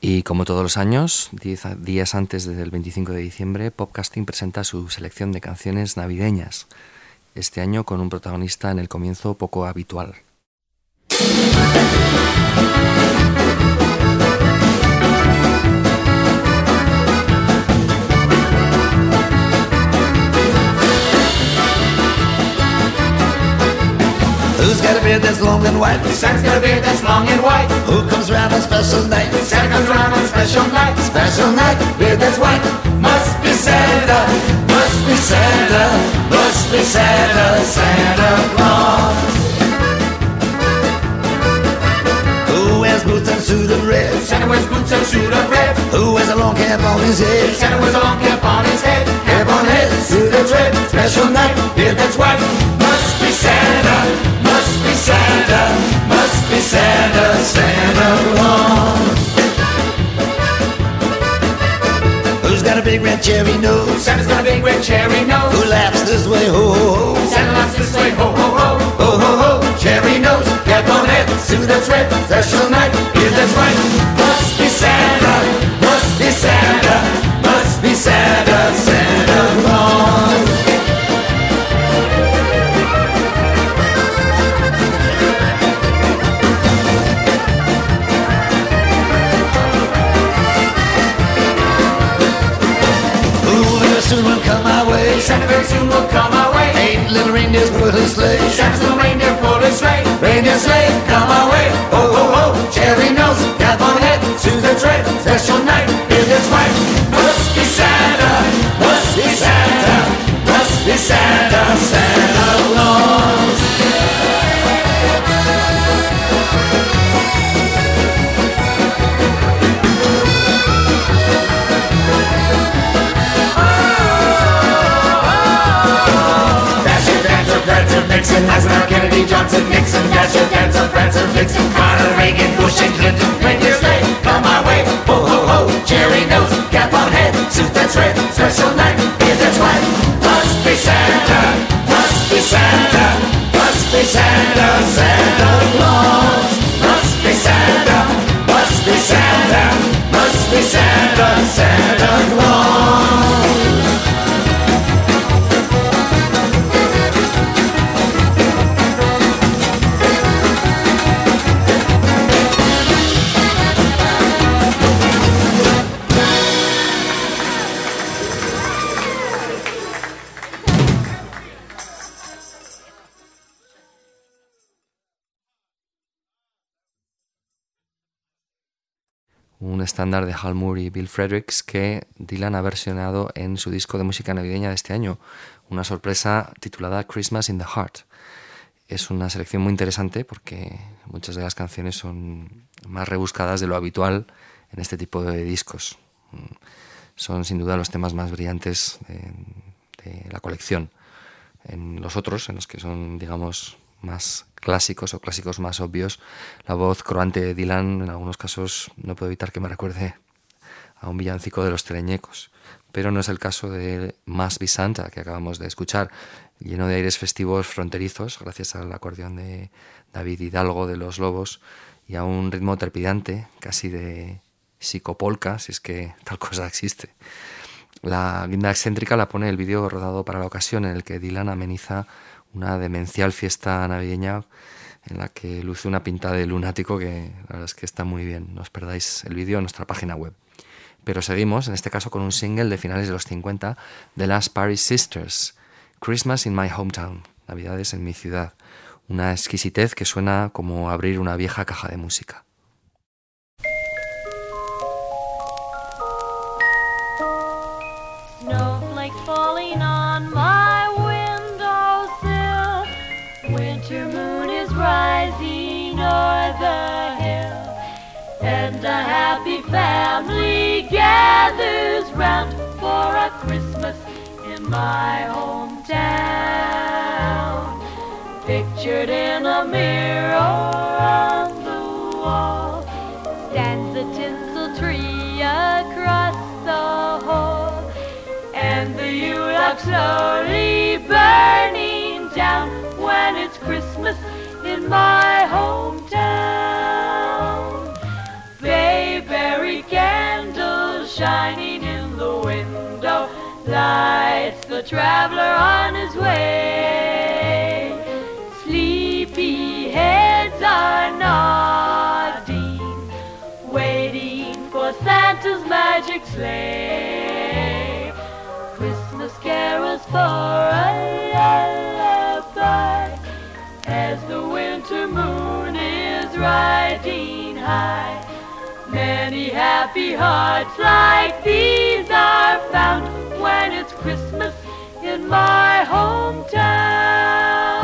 Y como todos los años, diez días antes del 25 de diciembre, Popcasting presenta su selección de canciones navideñas, este año con un protagonista en el comienzo poco habitual. Who's got a beard that's long and white? Santa's got a beard that's long and white. Who comes around on special night? Santa comes around on special night. Special night, beard that's white. Must be Santa, Must be Santa, must be Santa, Santa Claus. Who wears boots and suit of red? Santa wears boots and suit of red. Who wears a long cap on his head? Santa wears a long cap on his head. Cap on head, suit that's red. Special night, Beard that's white. Must be Santa, must be Santa, must be Santa, Santa Claus. Who's got a big red cherry nose? Santa's got a big red cherry nose. Who laughs this way, ho ho ho? Santa laughs this way, ho ho ho, ho ho ho. Cherry nose, cap on head, suit that's red. Special night, beard that's white. Must be Santa, golden sleigh. Shines the reindeer pull his sleigh. Reindeer sleigh, come away. Oh, oh, oh. Cherry nose, cap on head. Susan Trey. Vixen, Eisenhower, Kennedy, Johnson, Nixon, Dasher, Dancer, Prancer, Vixen, Connor, Reagan, Bush, and Clinton, reindeer sleigh, come our way, ho ho ho, cherry nose, cap on head, suit that's red, special night, beard that's white, must be Santa, must be Santa, must be Santa, Santa Claus, must be Santa, must be Santa, must be Santa, Santa Claus. Estándar de Hal Moore y Bill Fredericks que Dylan ha versionado en su disco de música navideña de este año, una sorpresa titulada Christmas in the Heart. Es una selección muy interesante porque muchas de las canciones son más rebuscadas de lo habitual en este tipo de discos. Son sin duda los temas más brillantes de, de la colección. En los otros, en los que son, digamos, más clásicos o clásicos más obvios, la voz croante de Dylan en algunos casos no puedo evitar que me recuerde a un villancico de los teleñecos. Pero no es el caso de Must Be Santa que acabamos de escuchar, lleno de aires festivos fronterizos, gracias al acordeón de David Hidalgo de Los Lobos y a un ritmo trepidante, casi de psicopolca, si es que tal cosa existe. La guinda excéntrica la pone el vídeo rodado para la ocasión en el que Dylan ameniza una demencial fiesta navideña en la que luce una pinta de lunático que la verdad es que está muy bien. No os perdáis el vídeo en nuestra página web. Pero seguimos, en este caso, con un single de finales de los 50 de las Paris Sisters, Christmas in My Hometown, Navidades en mi ciudad. Una exquisitez que suena como abrir una vieja caja de música. Falling on family gathers round for a Christmas in my hometown. Pictured in a mirror on the wall stands a tinsel tree across the hall, and the Yule slowly burning down when it's Christmas in my hometown. Shining in the window lights the traveler on his way. Sleepy heads are nodding, waiting for Santa's magic sleigh. Christmas carols for a lullaby as the winter moon is riding high. Many happy hearts like these are found when it's Christmas in my hometown.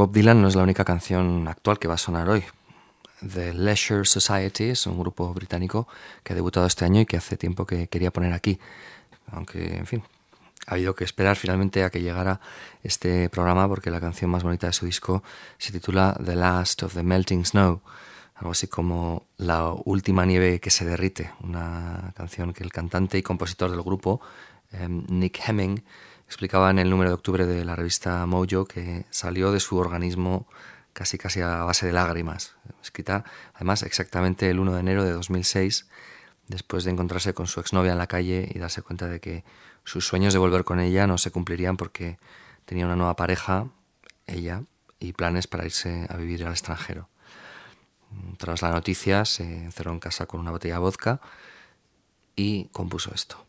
Bob Dylan no es la única canción actual que va a sonar hoy. The Leisure Society es un grupo británico que ha debutado este año y que hace tiempo que quería poner aquí. Aunque, en fin, ha habido que esperar finalmente a que llegara este programa porque la canción más bonita de su disco se titula The Last of the Melting Snow, algo así como La última nieve que se derrite, una canción que el cantante y compositor del grupo, eh, Nick Hemming, explicaba en el número de octubre de la revista Mojo que salió de su organismo casi casi a base de lágrimas, escrita además exactamente el 1 de enero de 2006, después de encontrarse con su exnovia en la calle y darse cuenta de que sus sueños de volver con ella no se cumplirían porque tenía una nueva pareja, ella, y planes para irse a vivir al extranjero. Tras la noticia se encerró en casa con una botella de vodka y compuso esto.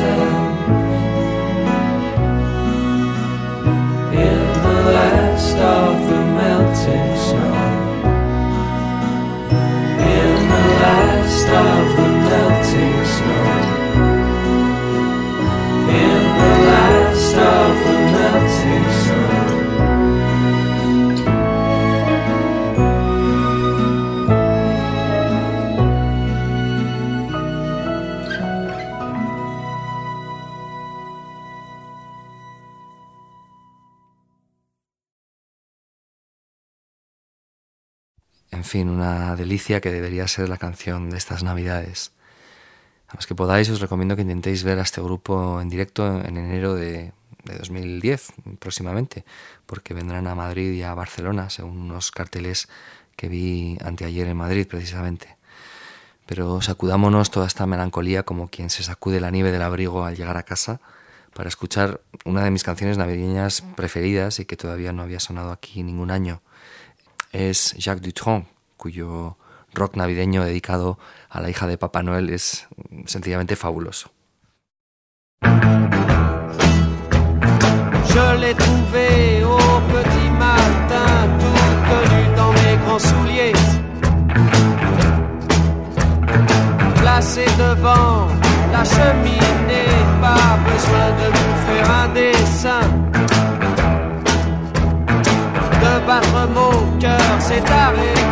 myself fin, una delicia que debería ser la canción de estas navidades. A los que podáis os recomiendo que intentéis ver a este grupo en directo en enero de, de 2010 próximamente, porque vendrán a Madrid y a Barcelona, según unos carteles que vi anteayer en Madrid precisamente. Pero sacudámonos toda esta melancolía como quien se sacude la nieve del abrigo al llegar a casa para escuchar una de mis canciones navideñas preferidas y que todavía no había sonado aquí ningún año. Es Jacques Dutronc, cuyo rock navideño dedicado a la hija de Papá Noel es sencillamente fabuloso. Je l'ai trouvé au petit matin, tout nu dans mes grands souliers. Placé devant la cheminée, pas besoin de vous faire un dessin. De battre mon cœur s'est arrêté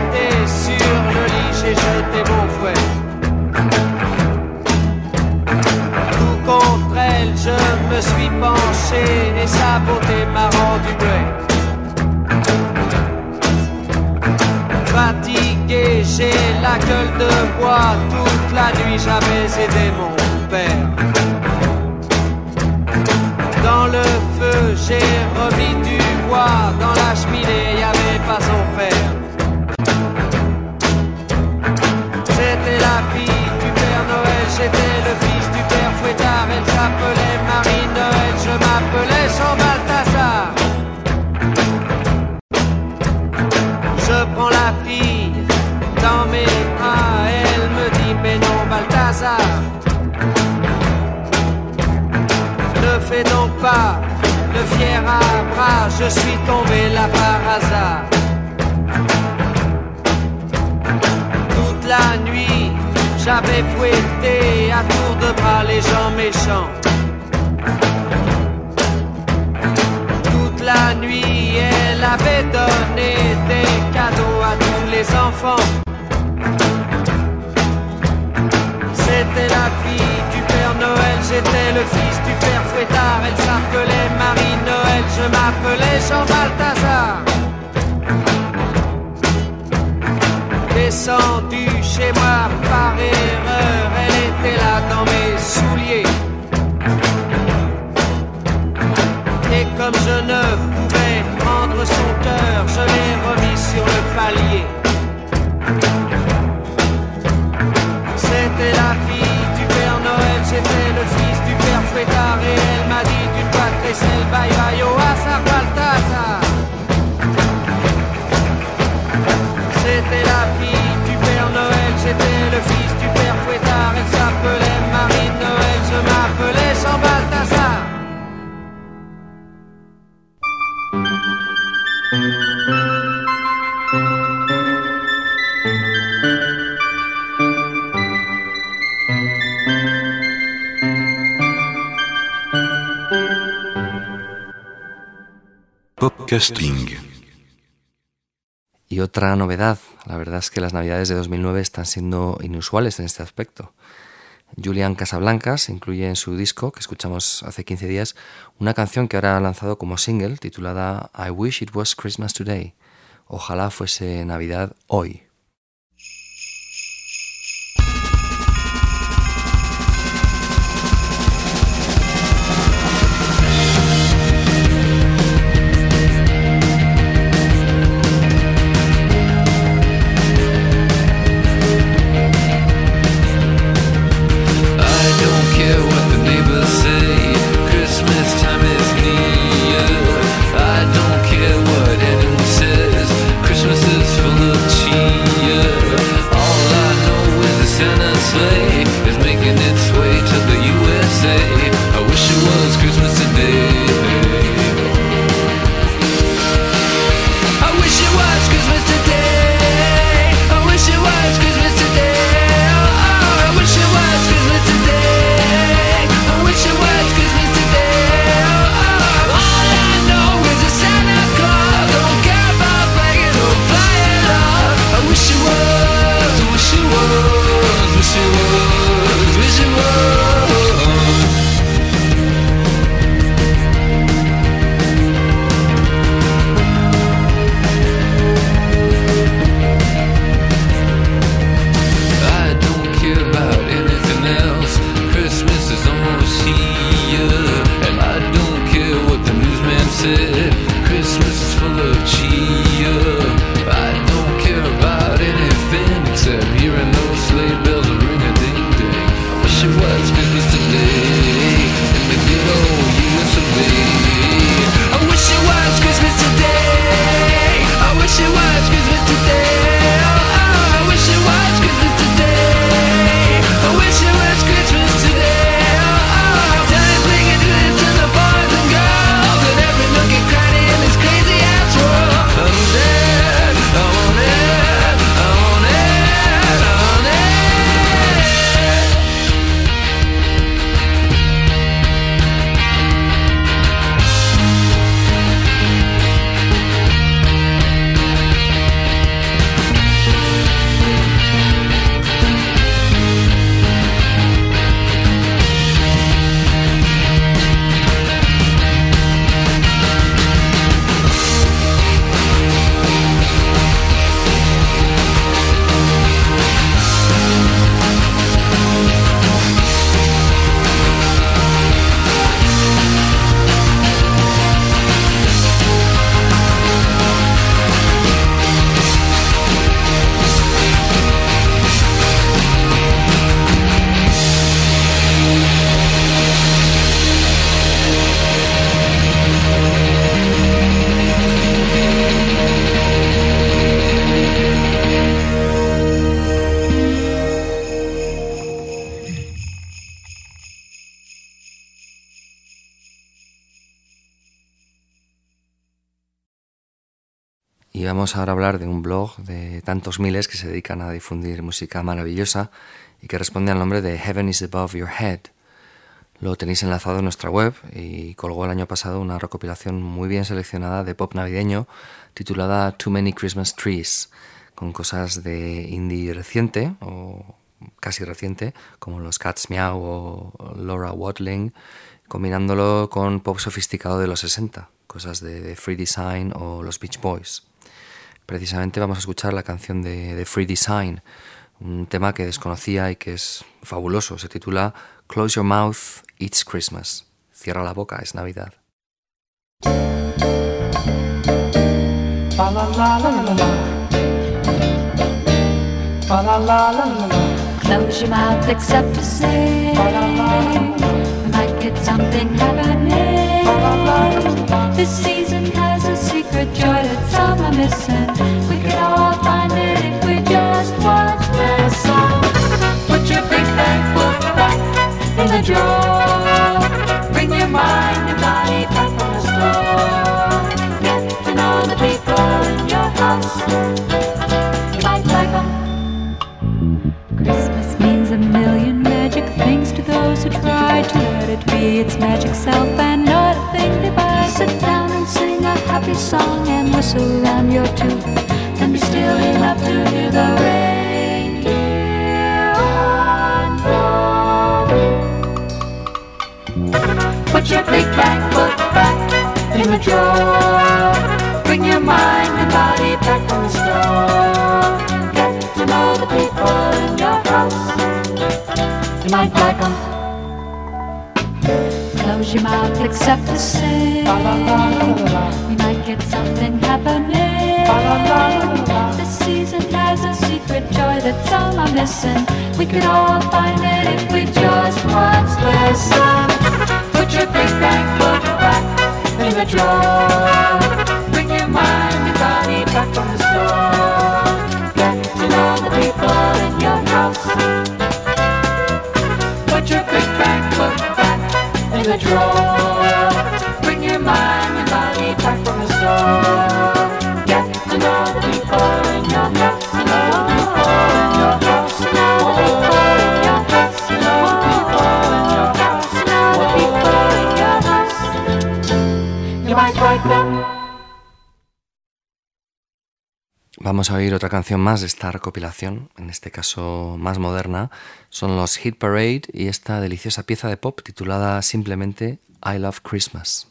et sa beauté m'a rendu muet. Fatigué, j'ai la gueule de bois. Toute la nuit, j'avais aidé mon père. Dans le feu, j'ai remis du bois. Dans la cheminée, y avait pas son père. C'était la fille du Père Noël, j'étais le fils du Père Fouettard. Elle s'appelait je m'appelais Jean Balthazar. Je prends la fille dans mes bras, elle me dit mais non Balthazar. Ne fais donc pas le fier à bras, je suis tombé là par hasard. Toute la nuit, j'avais fouetté à tour de bras les gens méchants. La nuit, elle avait donné des cadeaux à tous les enfants. C'était la fille du Père Noël, j'étais le fils du Père Fouettard. Elle s'appelait Marie-Noël, je m'appelais Jean Balthazar. Descendu chez moi Bye, bye, yo. Oh. Y otra novedad, la verdad es que las navidades de 2009 están siendo inusuales en este aspecto. Julian Casablancas incluye en su disco, que escuchamos hace 15 días, una canción que ahora ha lanzado como single titulada I Wish It Was Christmas Today. Ojalá fuese Navidad hoy. Vamos ahora a hablar de un blog de tantos miles que se dedican a difundir música maravillosa y que responde al nombre de Heaven is Above Your Head. Lo tenéis enlazado en nuestra web y colgó el año pasado una recopilación muy bien seleccionada de pop navideño titulada Too Many Christmas Trees, con cosas de indie reciente o casi reciente, como los Cats Meow o Laura Watling, combinándolo con pop sofisticado de los 60, cosas de Free Design o los Beach Boys. Precisamente vamos a escuchar la canción de, Free Design, un tema que desconocía y que es fabuloso. Se titula Close Your Mouth, It's Christmas. Cierra la boca, es Navidad. Close your mouth except to say might get something happening. This season has a secret joy that some are. We could all find it if we just watch listen. Put your big bank book back in the drawer. Bring your mind and body back from the store. Get to know the people in your house. Christmas means a million magic things to those who try to let it be its magic self and not a thing they buy. Sit down and sing a happy song and be still enough to hear the reindeer on Put your big back foot back in the drawer. Bring your mind and body back from the store. Get to know the people in your house. You might like them. Close your mouth except to sing. We might get something happening. This season has a secret joy that some are missing. We could all find it if we just once listen. Put your big bang book back in the drawer. Bring your mind and body back from the store. Get to know the people in your house. Put your big bang book back in the drawer. Bring your mind and body back Vamos a oír otra canción más de esta recopilación, en este caso más moderna. Son los Hit Parade y esta deliciosa pieza de pop titulada simplemente I Love Christmas.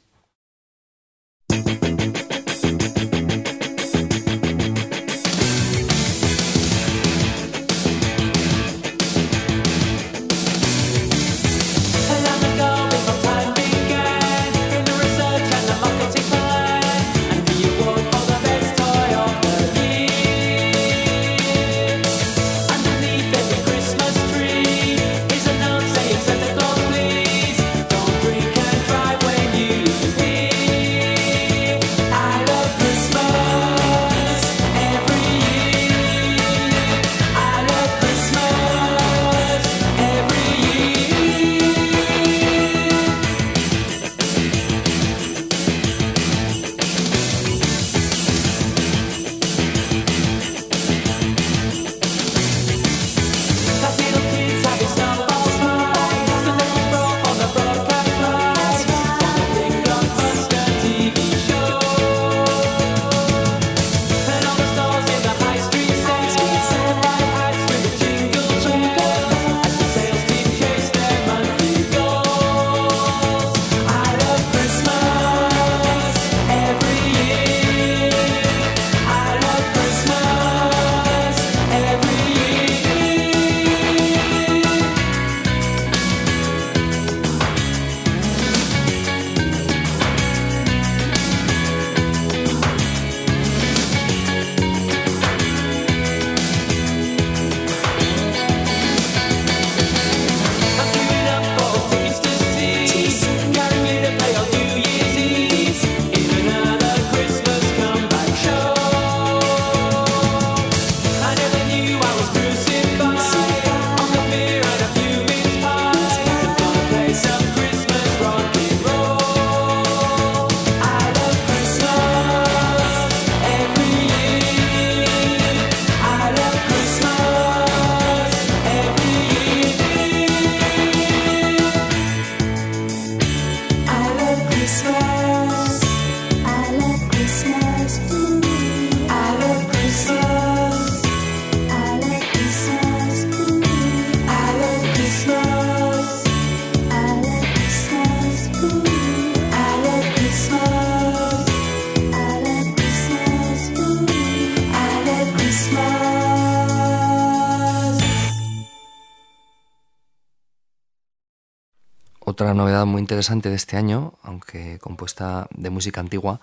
Otra novedad muy interesante de este año, aunque compuesta de música antigua,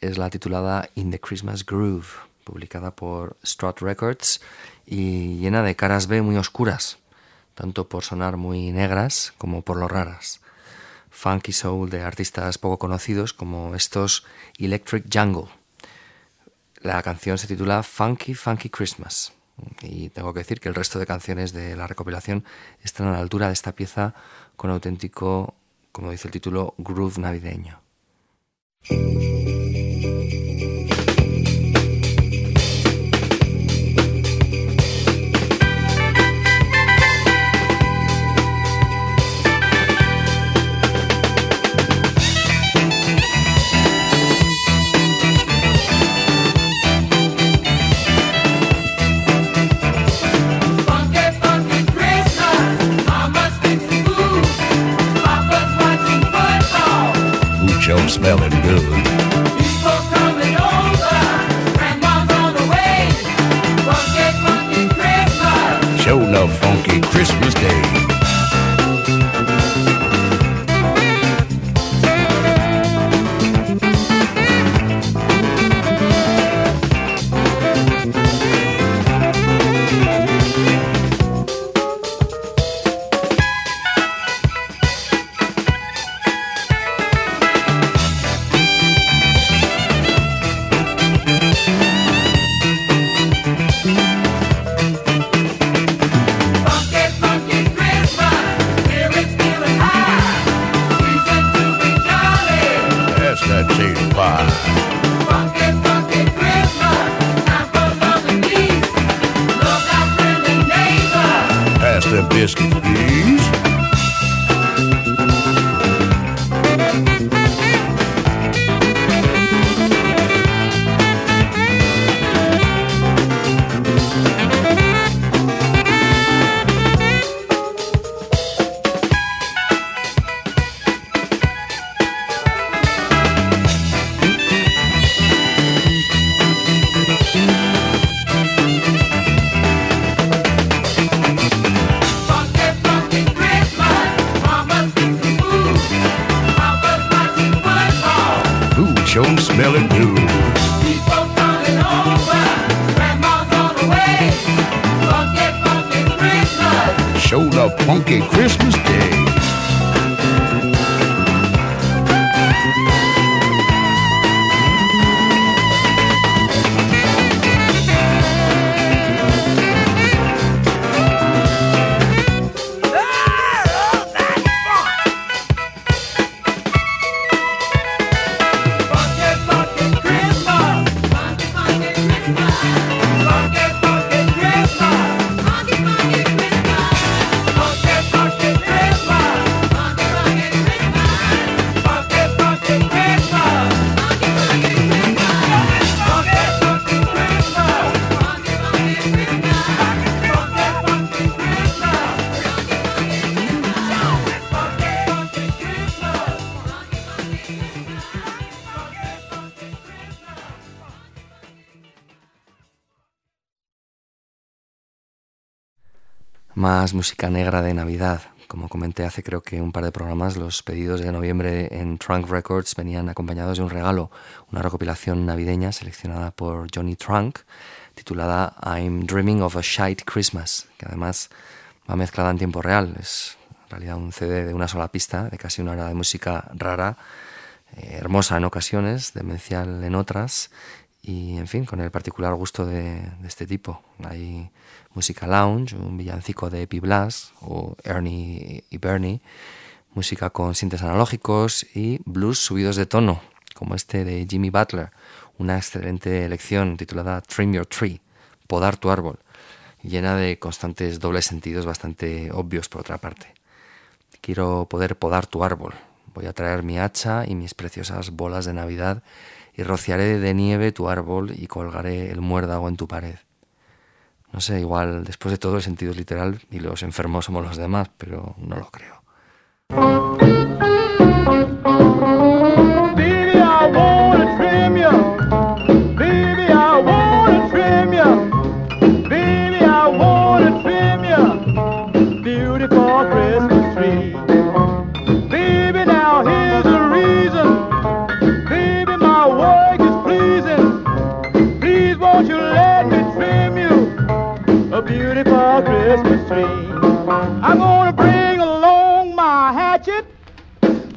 es la titulada In the Christmas Groove, publicada por Strut Records y llena de caras B muy oscuras, tanto por sonar muy negras como por lo raras. Funky soul de artistas poco conocidos como estos Electric Jungle. La canción se titula Funky Funky Christmas. Y tengo que decir que el resto de canciones de la recopilación están a la altura de esta pieza con auténtico, como dice el título, groove navideño. Más música negra de Navidad. Como comenté hace creo que un par de programas, los pedidos de noviembre en Trunk Records venían acompañados de un regalo, una recopilación navideña seleccionada por Johnny Trunk, titulada I'm Dreaming of a Shite Christmas, que además va mezclada en tiempo real. Es en realidad un CD de una sola pista, de casi una hora de música rara, eh, hermosa en ocasiones, demencial en otras, y en fin, con el particular gusto de, este tipo. Hay música lounge, un villancico de Epi Blas o Ernie y Bernie, música con sintes analógicos y blues subidos de tono, como este de Jimmy Butler, una excelente elección titulada Trim Your Tree, podar tu árbol, llena de constantes dobles sentidos bastante obvios por otra parte. Quiero poder podar tu árbol. Voy a traer mi hacha y mis preciosas bolas de Navidad y rociaré de nieve tu árbol y colgaré el muérdago en tu pared. No sé, igual después de todo el sentido es literal y los enfermos somos los demás, pero no lo creo.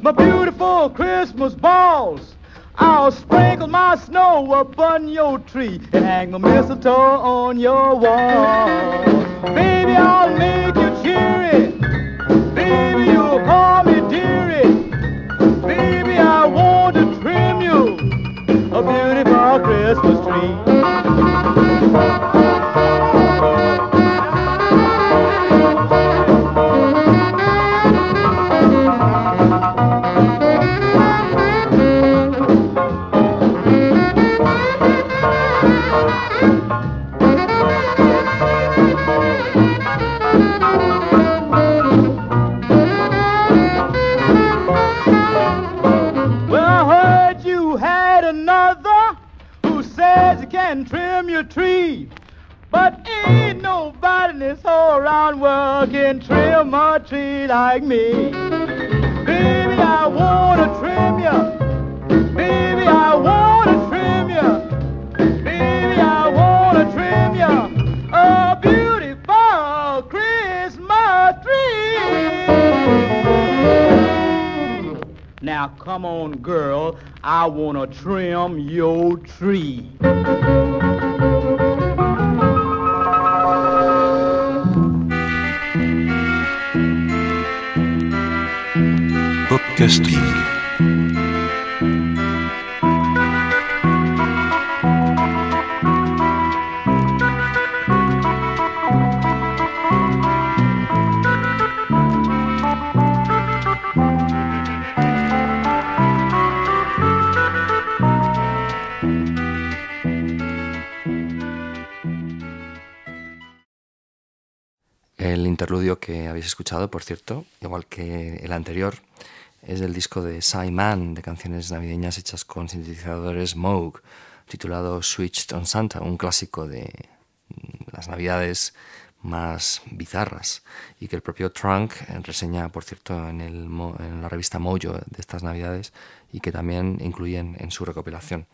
My beautiful Christmas balls. I'll sprinkle my snow upon your tree and hang my mistletoe on your wall. Baby, I'll make you cheery. Baby, you'll call me dearie. Baby, I want to trim you a beautiful Christmas tree. Whole round world trim a tree like me. Baby, I wanna trim you. Baby, I wanna trim you. Baby, I wanna trim you a beautiful Christmas tree. Now come on, girl, I wanna trim your tree. El interludio que habéis escuchado, por cierto, igual que el anterior, es del disco de Mann de canciones navideñas hechas con sintetizadores Moog, titulado Switched on Santa, un clásico de mm, las navidades más bizarras y que el propio Trunk eh, reseña, por cierto, en, el en la revista Mojo de estas navidades y que también incluyen en su recopilación.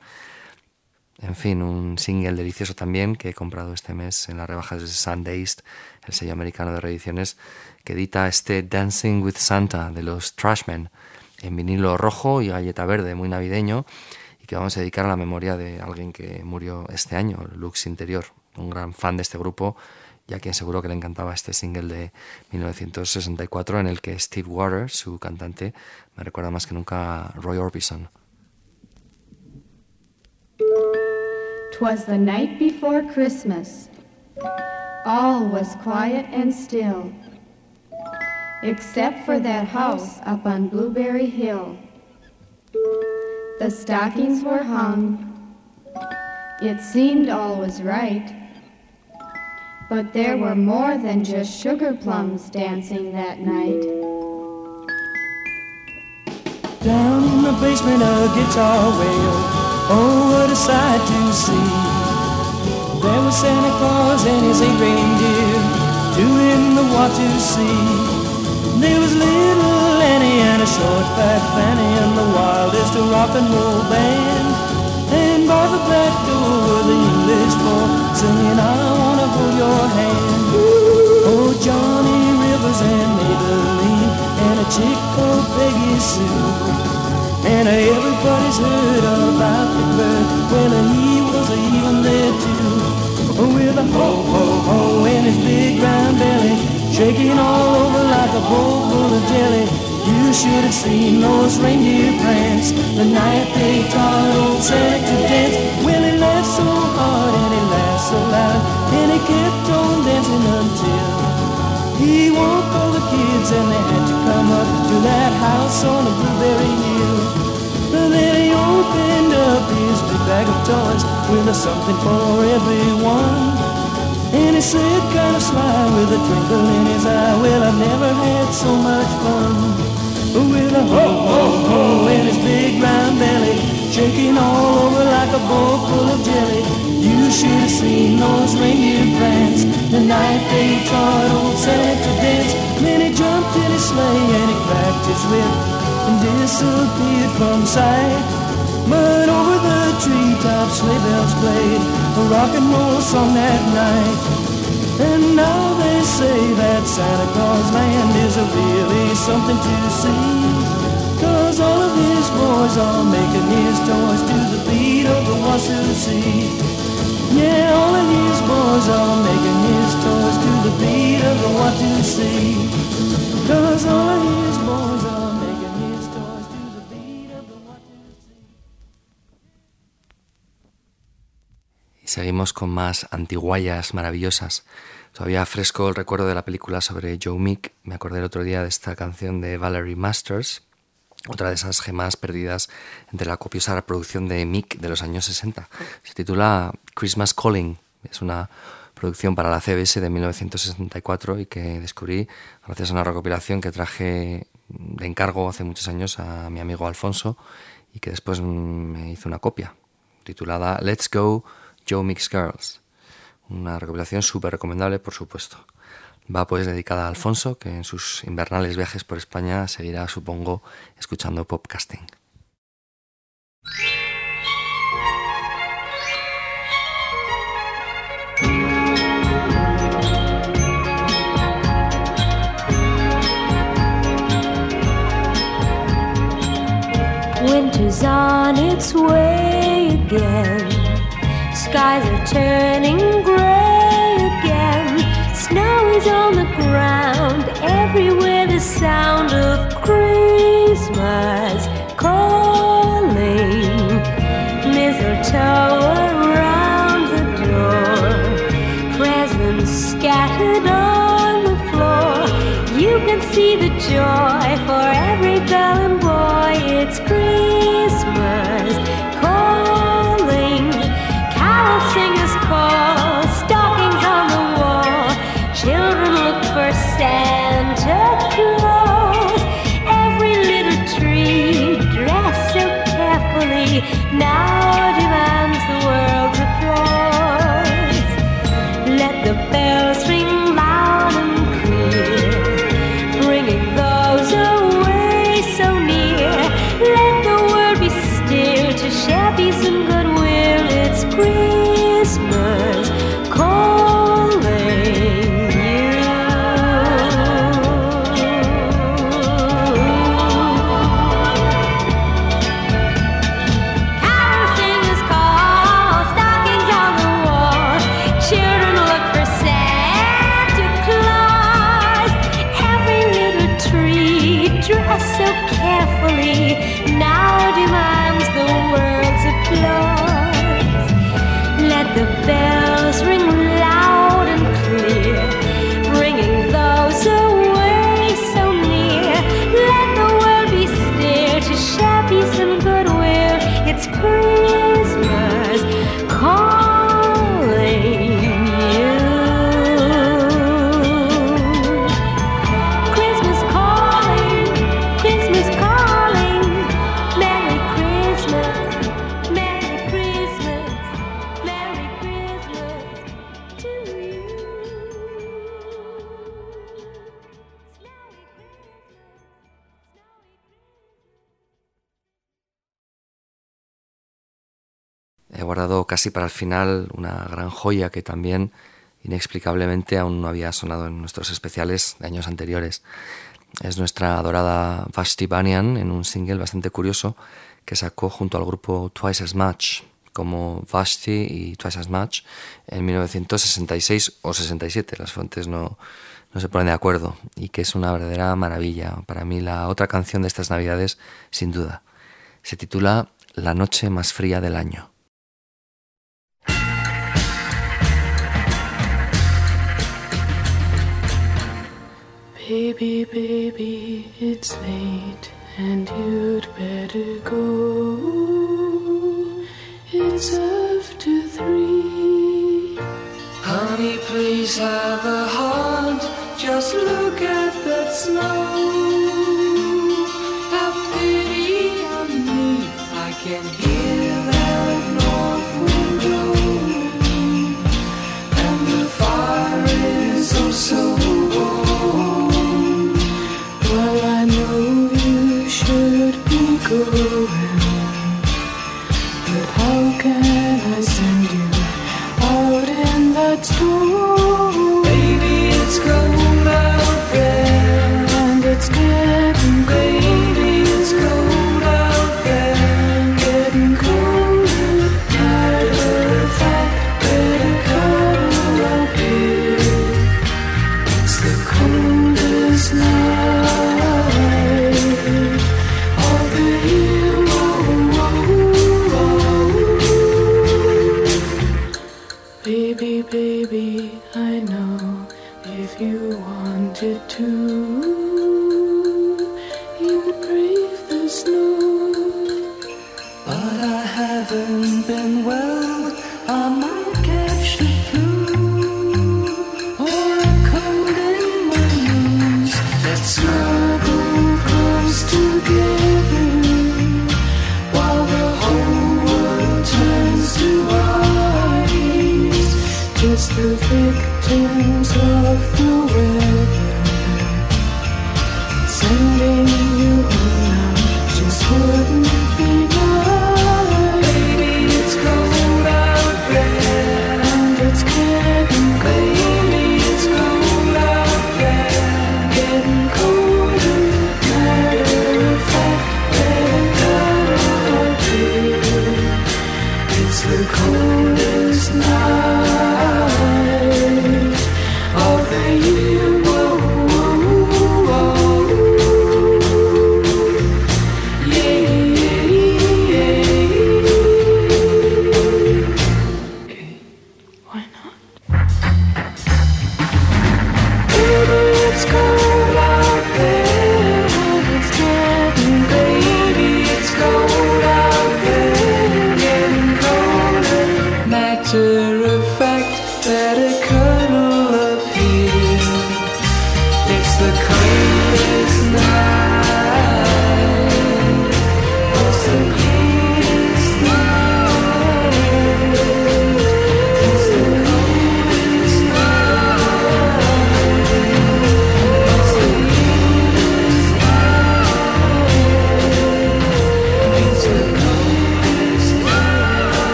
En fin, un single delicioso también que he comprado este mes en las rebajas de Sundays, el sello americano de reediciones, que edita este Dancing with Santa de los Trashmen en vinilo rojo y galleta verde, muy navideño, y que vamos a dedicar a la memoria de alguien que murió este año, Lux Interior, un gran fan de este grupo, y a quien seguro que le encantaba este single de 1964 en el que Steve Waters, su cantante, me recuerda más que nunca a Roy Orbison. 'Twas the night before Christmas. All was quiet and still, except for that house up on Blueberry Hill. The stockings were hung. It seemed all was right. But there were more than just sugar plums dancing that night. Down in the basement a guitar wailed, oh what a sight to see. There was Santa Claus and his eight reindeer, doing the what to There was little Annie and a short fat Fanny and the wildest rock and roll band. And by the back door were the English folk singing, I wanna hold your hand. Oh, Johnny Rivers and Maybelline and a chick called Peggy Sue. And everybody's heard about the bird. Well, he was even there too. With a ho ho ho in his big round belly, shaking all over like a bowl full of jelly. You should have seen those reindeer prance the night they taught old Santa to dance. Well, he laughed so hard and he laughed so loud, and he kept on dancing until he woke all the kids and they had to come up to that house on the blueberry hill. Opened up his big bag of toys with a something for everyone. And he said kind of sly with a twinkle in his eye, well I've never had so much fun. With a ho ho ho in his big round belly, shaking all over like a bowl full of jelly. You should have seen those reindeer prance the night they taught old Santa to dance. Then he jumped in his sleigh and he cracked his whip and disappeared from sight. But over the treetops sleigh bells played a rock and roll song that night. And now they say that Santa Claus land is a really something to see. Cause all of his boys are making his toys to the beat of the Washoe Sea. Yeah, all of his boys are making his toys to the beat of the Washoe Sea. Cause all of his boys seguimos con más antiguallas maravillosas. Todavía fresco el recuerdo de la película sobre Joe Meek. Me acordé el otro día de esta canción de Valerie Masters, otra de esas gemas perdidas entre la copiosa reproducción de Meek de los años 60. Se titula Christmas Calling. Es una producción para la CBS de 1964 y que descubrí gracias a una recopilación que traje de encargo hace muchos años a mi amigo Alfonso y que después me hizo una copia titulada Let's Go Joe Mix Girls. Una recopilación súper recomendable, por supuesto. Va pues dedicada a Alfonso, que en sus invernales viajes por España seguirá, supongo, escuchando podcasting. Winter's on its way. Skies are turning dressed so carefully now demands the world's applause. Let the bells casi para el final una gran joya que también inexplicablemente aún no había sonado en nuestros especiales de años anteriores. Es nuestra adorada Vashti Banyan en un single bastante curioso que sacó junto al grupo Twice as Much, como Vashti y Twice as Much, en 1966 o 67, las fuentes no, no se ponen de acuerdo, y que es una verdadera maravilla. Para mí la otra canción de estas navidades, sin duda. Se titula La noche más fría del año. Baby, baby, it's late and you'd better go. It's after three. Honey, please have a heart. Just look at that snow.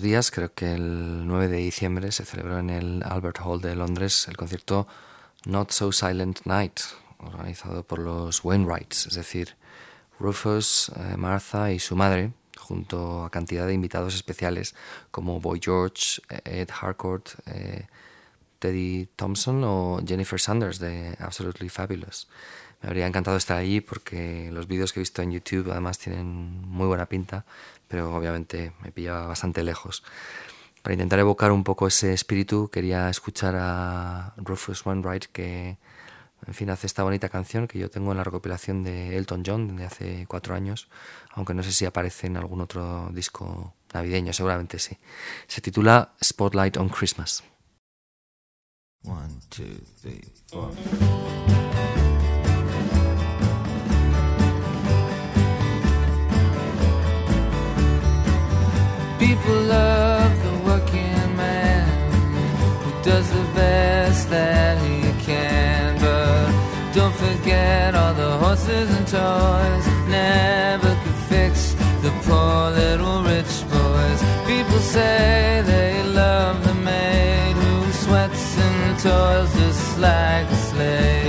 Días, creo que el 9 de diciembre, se celebró en el Albert Hall de Londres el concierto Not So Silent Night, organizado por los Wainwrights, es decir, Rufus, eh, Martha y su madre, junto a cantidad de invitados especiales como Boy George, Ed Harcourt, eh, Teddy Thompson o Jennifer Sanders de Absolutely Fabulous. Me habría encantado estar allí porque los vídeos que he visto en YouTube además tienen muy buena pinta, pero obviamente me pillaba bastante lejos. Para intentar evocar un poco ese espíritu quería escuchar a Rufus Wainwright que, en fin, hace esta bonita canción que yo tengo en la recopilación de Elton John de hace cuatro años, aunque no sé si aparece en algún otro disco navideño, seguramente sí. Se titula Spotlight on Christmas. One, two, three, People love the working man who does the best that he can. But don't forget all the horses and toys never could fix the poor little rich boys. People say they love the maid who sweats and toils just like a slave.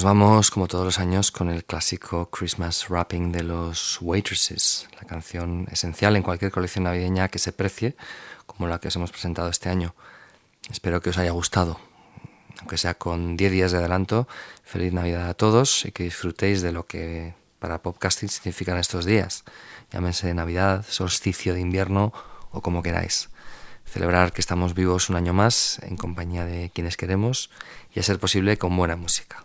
nos vamos, como todos los años, con el clásico Christmas Wrapping de los Waitresses, la canción esencial en cualquier colección navideña que se precie, como la que os hemos presentado este año. Espero que os haya gustado. Aunque sea con 10 días de adelanto, feliz Navidad a todos y que disfrutéis de lo que para podcasting significan estos días. Llámense Navidad, solsticio de invierno o como queráis celebrar que estamos vivos un año más en compañía de quienes queremos y a ser posible con buena música.